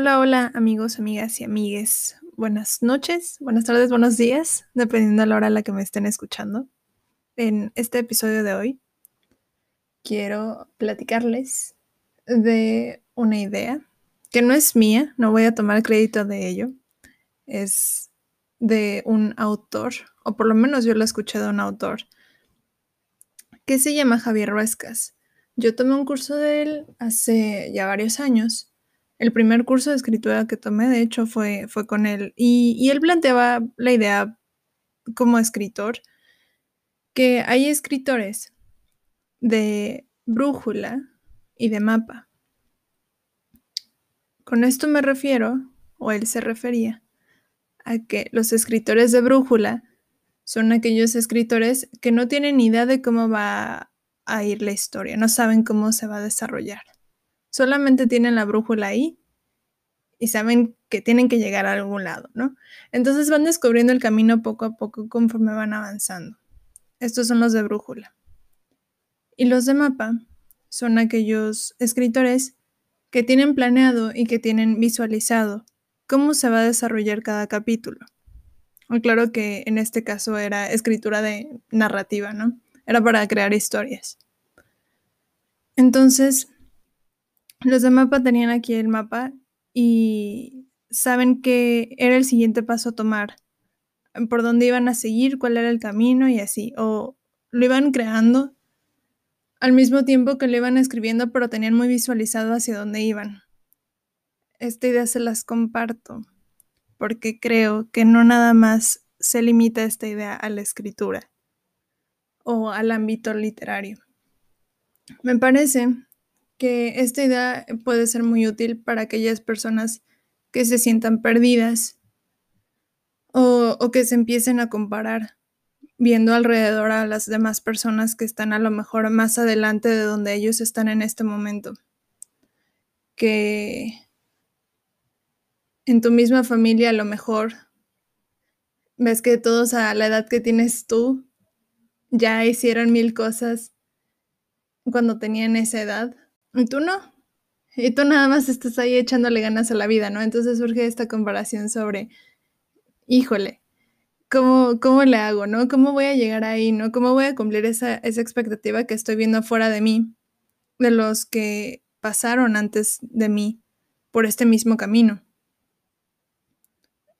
Hola, hola amigos, amigas y amigues. Buenas noches, buenas tardes, buenos días, dependiendo de la hora a la que me estén escuchando. En este episodio de hoy quiero platicarles de una idea que no es mía, no voy a tomar crédito de ello. Es de un autor, o por lo menos yo lo escuché de un autor, que se llama Javier Ruescas. Yo tomé un curso de él hace ya varios años el primer curso de escritura que tomé, de hecho, fue, fue con él. Y, él planteaba la idea como escritor, que hay escritores de brújula y de mapa. Con esto me refiero, o él se refería, a que los escritores de brújula son aquellos escritores que no tienen idea de cómo va a ir la historia, no saben cómo se va a desarrollar. Solamente tienen la brújula ahí y saben que tienen que llegar a algún lado, ¿no? Entonces van descubriendo el camino poco a poco conforme van avanzando. Estos son los de brújula. Y los de mapa son aquellos escritores que tienen planeado y que tienen visualizado cómo se va a desarrollar cada capítulo. claro que en este caso era escritura de narrativa, ¿no? Era para crear historias. Entonces, los de mapa tenían aquí el mapa y saben que era el siguiente paso a tomar, por dónde iban a seguir, cuál era el camino y así. O lo iban creando al mismo tiempo que lo iban escribiendo, pero tenían muy visualizado hacia dónde iban. Esta idea se las comparto porque creo que no nada más se limita esta idea a la escritura o al ámbito literario. Me parece que esta idea puede ser muy útil para aquellas personas que se sientan perdidas o, que se empiecen a comparar viendo alrededor a las demás personas que están a lo mejor más adelante de donde ellos están en este momento. Que en tu misma familia a lo mejor ves que todos a la edad que tienes tú ya hicieron mil cosas cuando tenían esa edad y tú no. Y tú nada más estás ahí echándole ganas a la vida, ¿no? Entonces surge esta comparación sobre, híjole, ¿cómo, cómo le hago, no? ¿Cómo voy a llegar ahí, no? ¿Cómo voy a cumplir esa, esa expectativa que estoy viendo afuera de mí, de los que pasaron antes de mí por este mismo camino?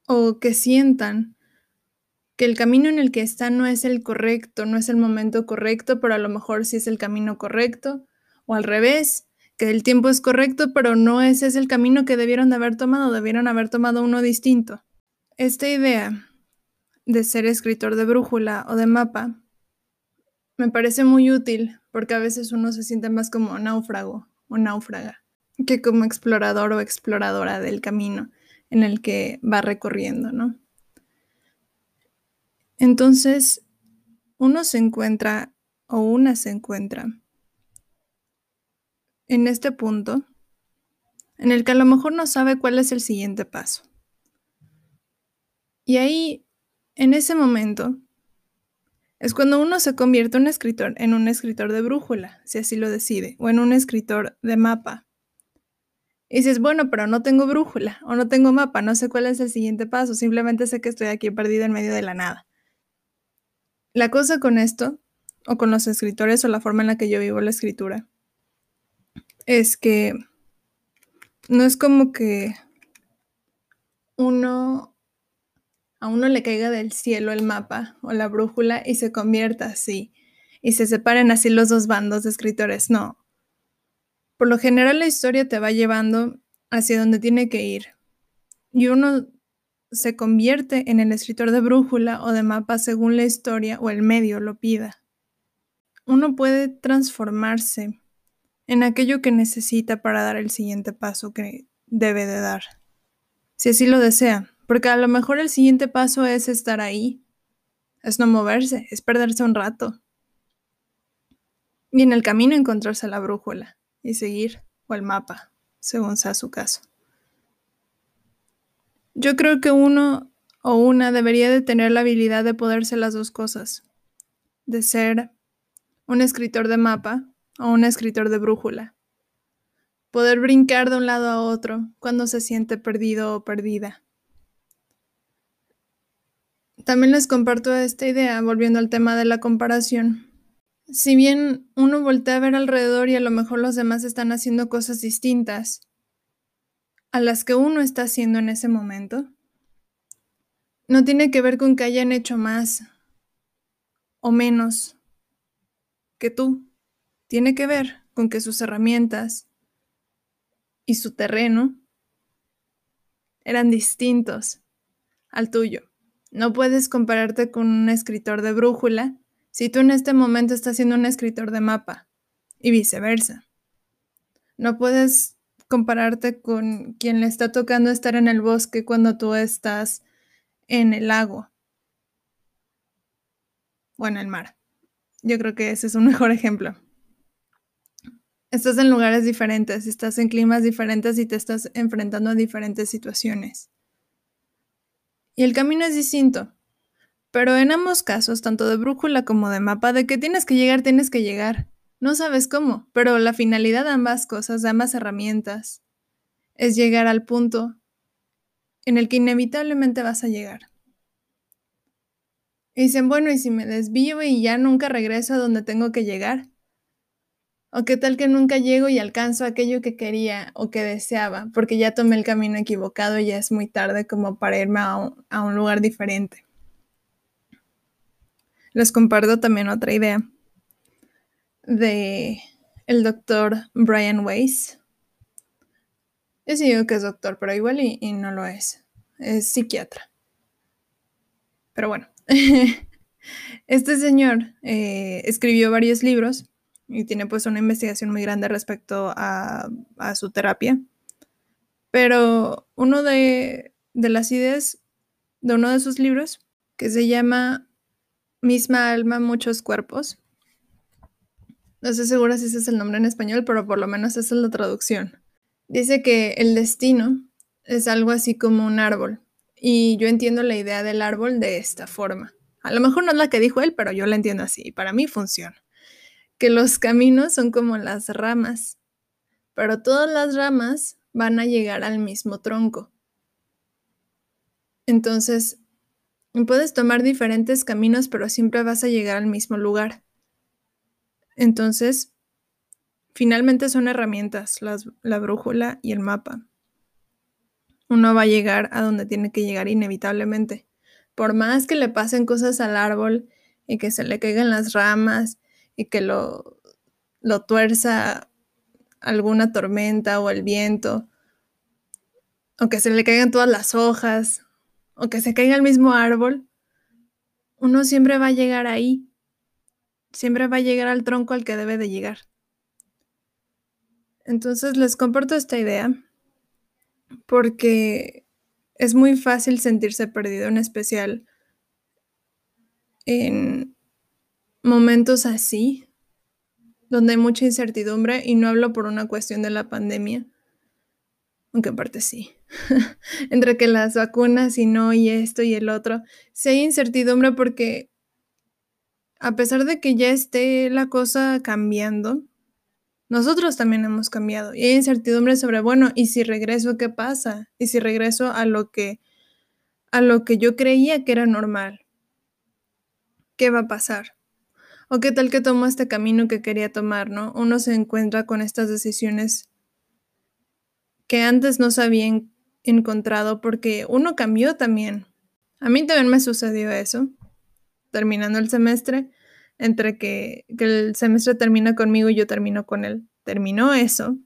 O que sientan que el camino en el que están no es el correcto, no es el momento correcto, pero a lo mejor sí es el camino correcto, o al revés, que el tiempo es correcto, pero no ese es el camino que debieron de haber tomado, debieron haber tomado uno distinto. Esta idea de ser escritor de brújula o de mapa me parece muy útil porque a veces uno se siente más como náufrago o náufraga que como explorador o exploradora del camino en el que va recorriendo, ¿no? Entonces, uno se encuentra o una se encuentra en este punto en el que a lo mejor no sabe cuál es el siguiente paso. Y ahí, en ese momento, es cuando uno se convierte un escritor en un escritor de brújula, si así lo decide, o en un escritor de mapa. Y dices, bueno, pero no tengo brújula o no tengo mapa, no sé cuál es el siguiente paso, simplemente sé que estoy aquí perdido en medio de la nada. La cosa con esto, o con los escritores o la forma en la que yo vivo la escritura, es que no es como que uno a uno le caiga del cielo el mapa o la brújula y se convierta así y se separen así los dos bandos de escritores, no. Por lo general la historia te va llevando hacia donde tiene que ir y uno se convierte en el escritor de brújula o de mapa según la historia o el medio lo pida. Uno puede transformarse en aquello que necesita para dar el siguiente paso que debe de dar. Si así lo desea, porque a lo mejor el siguiente paso es estar ahí, es no moverse, es perderse un rato. Y en el camino encontrarse la brújula y seguir, o el mapa, según sea su caso. Yo creo que uno o una debería de tener la habilidad de poder ser las dos cosas, de ser un escritor de mapa o un escritor de brújula. poder brincar de un lado a otro cuando se siente perdido o perdida. También les comparto esta idea, volviendo al tema de la comparación. Si bien uno voltea a ver alrededor y a lo mejor los demás están haciendo cosas distintas a las que uno está haciendo en ese momento, no tiene que ver con que hayan hecho más o menos que tú. Tiene que ver con que sus herramientas y su terreno eran distintos al tuyo. No puedes compararte con un escritor de brújula si tú en este momento estás siendo un escritor de mapa y viceversa. No puedes compararte con quien le está tocando estar en el bosque cuando tú estás en el lago o en el mar. Yo creo que ese es un mejor ejemplo. Estás en lugares diferentes, estás en climas diferentes y te estás enfrentando a diferentes situaciones y el camino es distinto. Pero en ambos casos, tanto de brújula como de mapa, de que tienes que llegar, tienes que llegar. No sabes cómo, pero la finalidad de ambas cosas, de ambas herramientas, es llegar al punto en el que inevitablemente vas a llegar. Y dicen, bueno, ¿y si me desvío y ya nunca regreso a donde tengo que llegar? ¿O qué tal que nunca llego y alcanzo aquello que quería o que deseaba? Porque ya tomé el camino equivocado y ya es muy tarde como para irme a un, lugar diferente. Les comparto también otra idea de el doctor Brian Weiss. Yo sí digo que es doctor, pero igual y, no lo es. Es psiquiatra. Pero bueno, este señor eh, escribió varios libros y tiene pues una investigación muy grande respecto a, su terapia. Pero uno de, las ideas de uno de sus libros, que se llama Misma alma, muchos cuerpos. No estoy segura si ese es el nombre en español, pero por lo menos esa es la traducción. Dice que el destino es algo así como un árbol. Y yo entiendo la idea del árbol de esta forma. A lo mejor no es la que dijo él, pero yo la entiendo así. Y para mí funciona que los caminos son como las ramas, pero todas las ramas van a llegar al mismo tronco. Entonces, puedes tomar diferentes caminos, pero siempre vas a llegar al mismo lugar. Entonces, finalmente son herramientas, la brújula y el mapa. Uno va a llegar a donde tiene que llegar inevitablemente. Por más que le pasen cosas al árbol y que se le caigan las ramas y que lo, lo tuerza alguna tormenta o el viento, o que se le caigan todas las hojas, o que se caiga el mismo árbol, uno siempre va a llegar ahí, siempre va a llegar al tronco al que debe de llegar. Entonces les comparto esta idea porque es muy fácil sentirse perdido, en especial en momentos así, donde hay mucha incertidumbre, y no hablo por una cuestión de la pandemia, aunque en parte sí, entre que las vacunas y no, y esto y el otro, sí hay incertidumbre porque a pesar de que ya esté la cosa cambiando, nosotros también hemos cambiado y hay incertidumbre sobre, bueno, ¿y si regreso qué pasa? ¿Y si regreso a lo que a lo que yo creía que era normal? ¿Qué va a pasar? ¿O qué tal que tomó este camino que quería tomar, no? Uno se encuentra con estas decisiones que antes no se habían encontrado porque uno cambió también. A mí también me sucedió eso, terminando el semestre, entre que, que el semestre termina conmigo y yo termino con él. Terminó eso.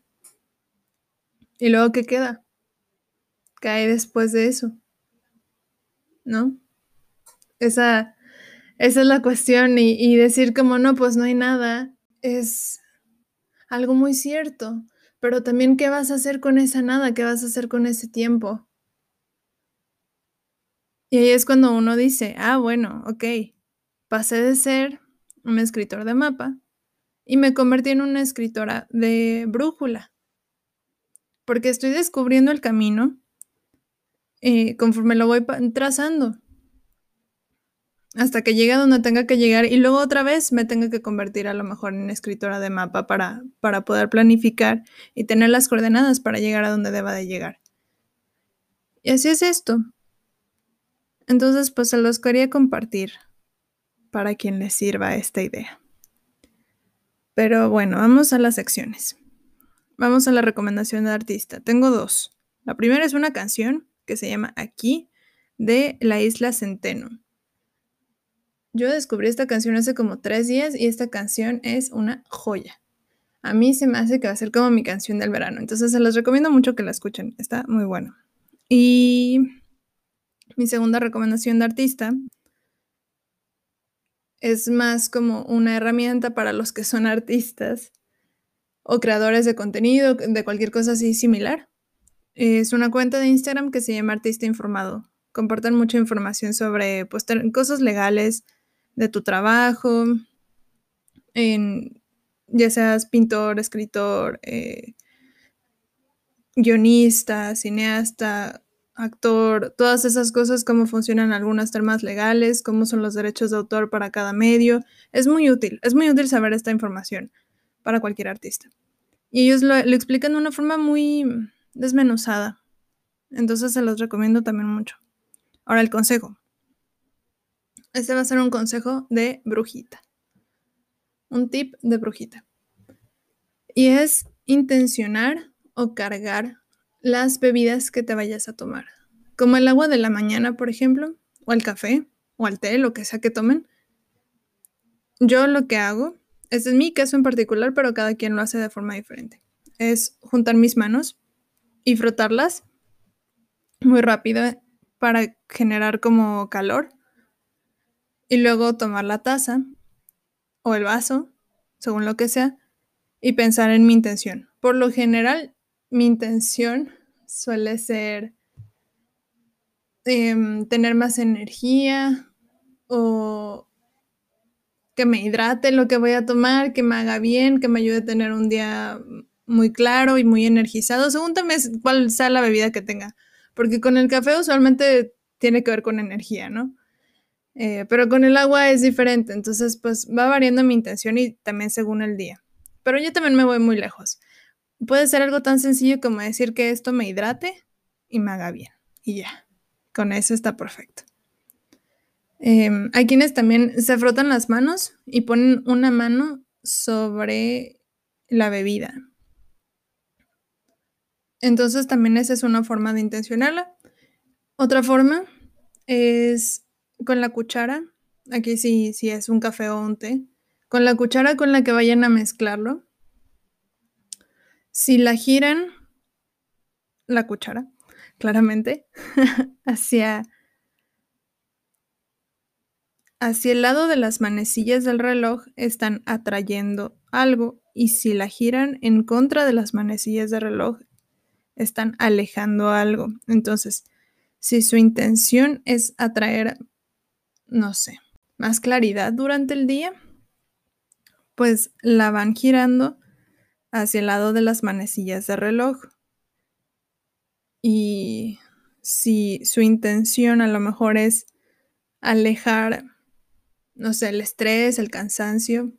¿Y luego qué queda? ¿Qué hay después de eso? ¿No? Esa esa es la cuestión y, decir como no, pues no hay nada, es algo muy cierto. Pero también, ¿qué vas a hacer con esa nada? ¿Qué vas a hacer con ese tiempo? Y ahí es cuando uno dice, ah, bueno, ok, pasé de ser un escritor de mapa y me convertí en una escritora de brújula. Porque estoy descubriendo el camino eh, conforme lo voy trazando. Hasta que llegue a donde tenga que llegar y luego otra vez me tenga que convertir a lo mejor en escritora de mapa para, para poder planificar y tener las coordenadas para llegar a donde deba de llegar. Y así es esto. Entonces, pues se los quería compartir para quien les sirva esta idea. Pero bueno, vamos a las secciones. Vamos a la recomendación de artista. Tengo dos. La primera es una canción que se llama Aquí de la isla Centeno. Yo descubrí esta canción hace como tres días y esta canción es una joya. A mí se me hace que va a ser como mi canción del verano. Entonces se los recomiendo mucho que la escuchen. Está muy bueno. Y mi segunda recomendación de artista es más como una herramienta para los que son artistas o creadores de contenido, de cualquier cosa así similar. Es una cuenta de Instagram que se llama Artista Informado. Comparten mucha información sobre pues, cosas legales de tu trabajo, en, ya seas pintor, escritor, eh, guionista, cineasta, actor, todas esas cosas, cómo funcionan algunas temas legales, cómo son los derechos de autor para cada medio. Es muy útil, es muy útil saber esta información para cualquier artista. Y ellos lo, explican de una forma muy desmenuzada. Entonces se los recomiendo también mucho. Ahora el consejo. Este va a ser un consejo de brujita. Un tip de brujita. Y es intencionar o cargar las bebidas que te vayas a tomar. Como el agua de la mañana, por ejemplo, o el café, o el té, lo que sea que tomen. Yo lo que hago este es mi caso en particular, pero cada quien lo hace de forma diferente. Es juntar mis manos y frotarlas muy rápido para generar como calor. Y luego tomar la taza o el vaso, según lo que sea, y pensar en mi intención. Por lo general, mi intención suele ser em, tener más energía o que me hidrate lo que voy a tomar, que me haga bien, que me ayude a tener un día muy claro y muy energizado, según también cuál sea la bebida que tenga. Porque con el café usualmente tiene que ver con energía, ¿no? Eh, pero con el agua es diferente, entonces pues va variando mi intención y también según el día. Pero yo también me voy muy lejos. Puede ser algo tan sencillo como decir que esto me hidrate y me haga bien. Y ya, con eso está perfecto. Em, hay quienes también se frotan las manos y ponen una mano sobre la bebida. Entonces también esa es una forma de intencionarla. Otra forma es con la cuchara. Aquí sí, sí es un café o un té. Con la cuchara con la que vayan a mezclarlo. Si la giran, la cuchara, claramente, hacia hacia el lado de las manecillas del reloj están atrayendo algo y si la giran en contra de las manecillas del reloj están alejando algo. Entonces, si su intención es atraer, no sé, más claridad durante el día, pues la van girando hacia el lado de las manecillas del reloj. Y si su intención a lo mejor es alejar no sé, el estrés, el cansancio,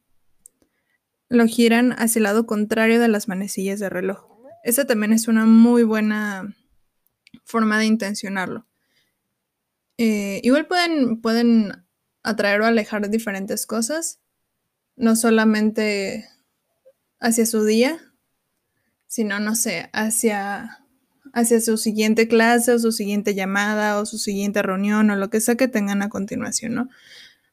lo giran hacia el lado contrario de las manecillas de reloj. Esa también es una muy buena forma de intencionarlo. Eh, igual pueden, pueden atraer o alejar diferentes cosas, no solamente hacia su día, sino, no sé, hacia, hacia su siguiente clase o su siguiente llamada o su siguiente reunión o lo que sea que tengan a continuación, ¿no?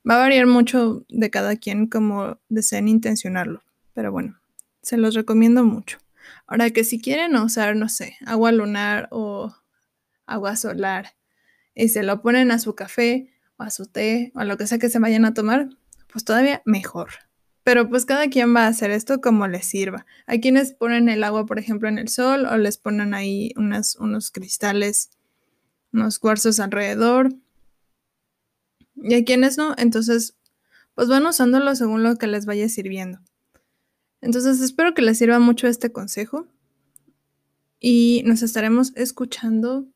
Va a variar mucho de cada quien como deseen intencionarlo, pero bueno, se los recomiendo mucho. Ahora que si quieren usar, no sé, agua lunar o agua solar y se lo ponen a su café o a su té o a lo que sea que se vayan a tomar, pues todavía mejor. Pero pues cada quien va a hacer esto como les sirva. Hay quienes ponen el agua, por ejemplo, en el sol o les ponen ahí unos cristales, unos cuarzos alrededor y hay quienes no, entonces pues van usándolo según lo que les vaya sirviendo. Entonces espero que les sirva mucho este consejo y nos estaremos escuchando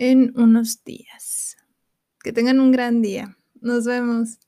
en unos días. Que tengan un gran día. Nos vemos.